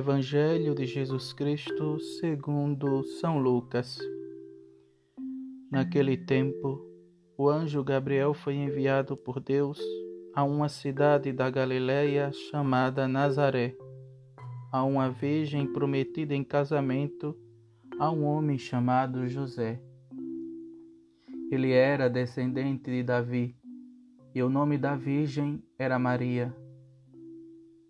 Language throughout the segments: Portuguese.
Evangelho de Jesus Cristo segundo São Lucas. Naquele tempo, o anjo Gabriel foi enviado por Deus a uma cidade da Galiléia chamada Nazaré, a uma virgem prometida em casamento a um homem chamado José. Ele era descendente de Davi, e o nome da virgem era Maria.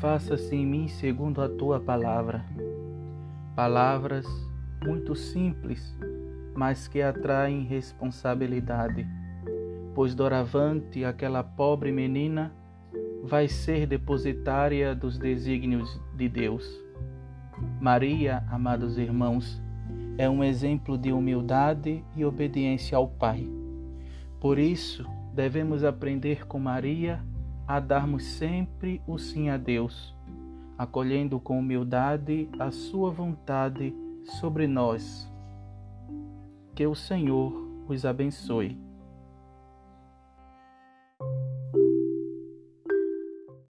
faça-se em mim segundo a tua palavra. Palavras muito simples, mas que atraem responsabilidade, pois doravante aquela pobre menina vai ser depositária dos desígnios de Deus. Maria, amados irmãos, é um exemplo de humildade e obediência ao Pai. Por isso, devemos aprender com Maria a darmos sempre o sim a Deus, acolhendo com humildade a Sua vontade sobre nós. Que o Senhor os abençoe.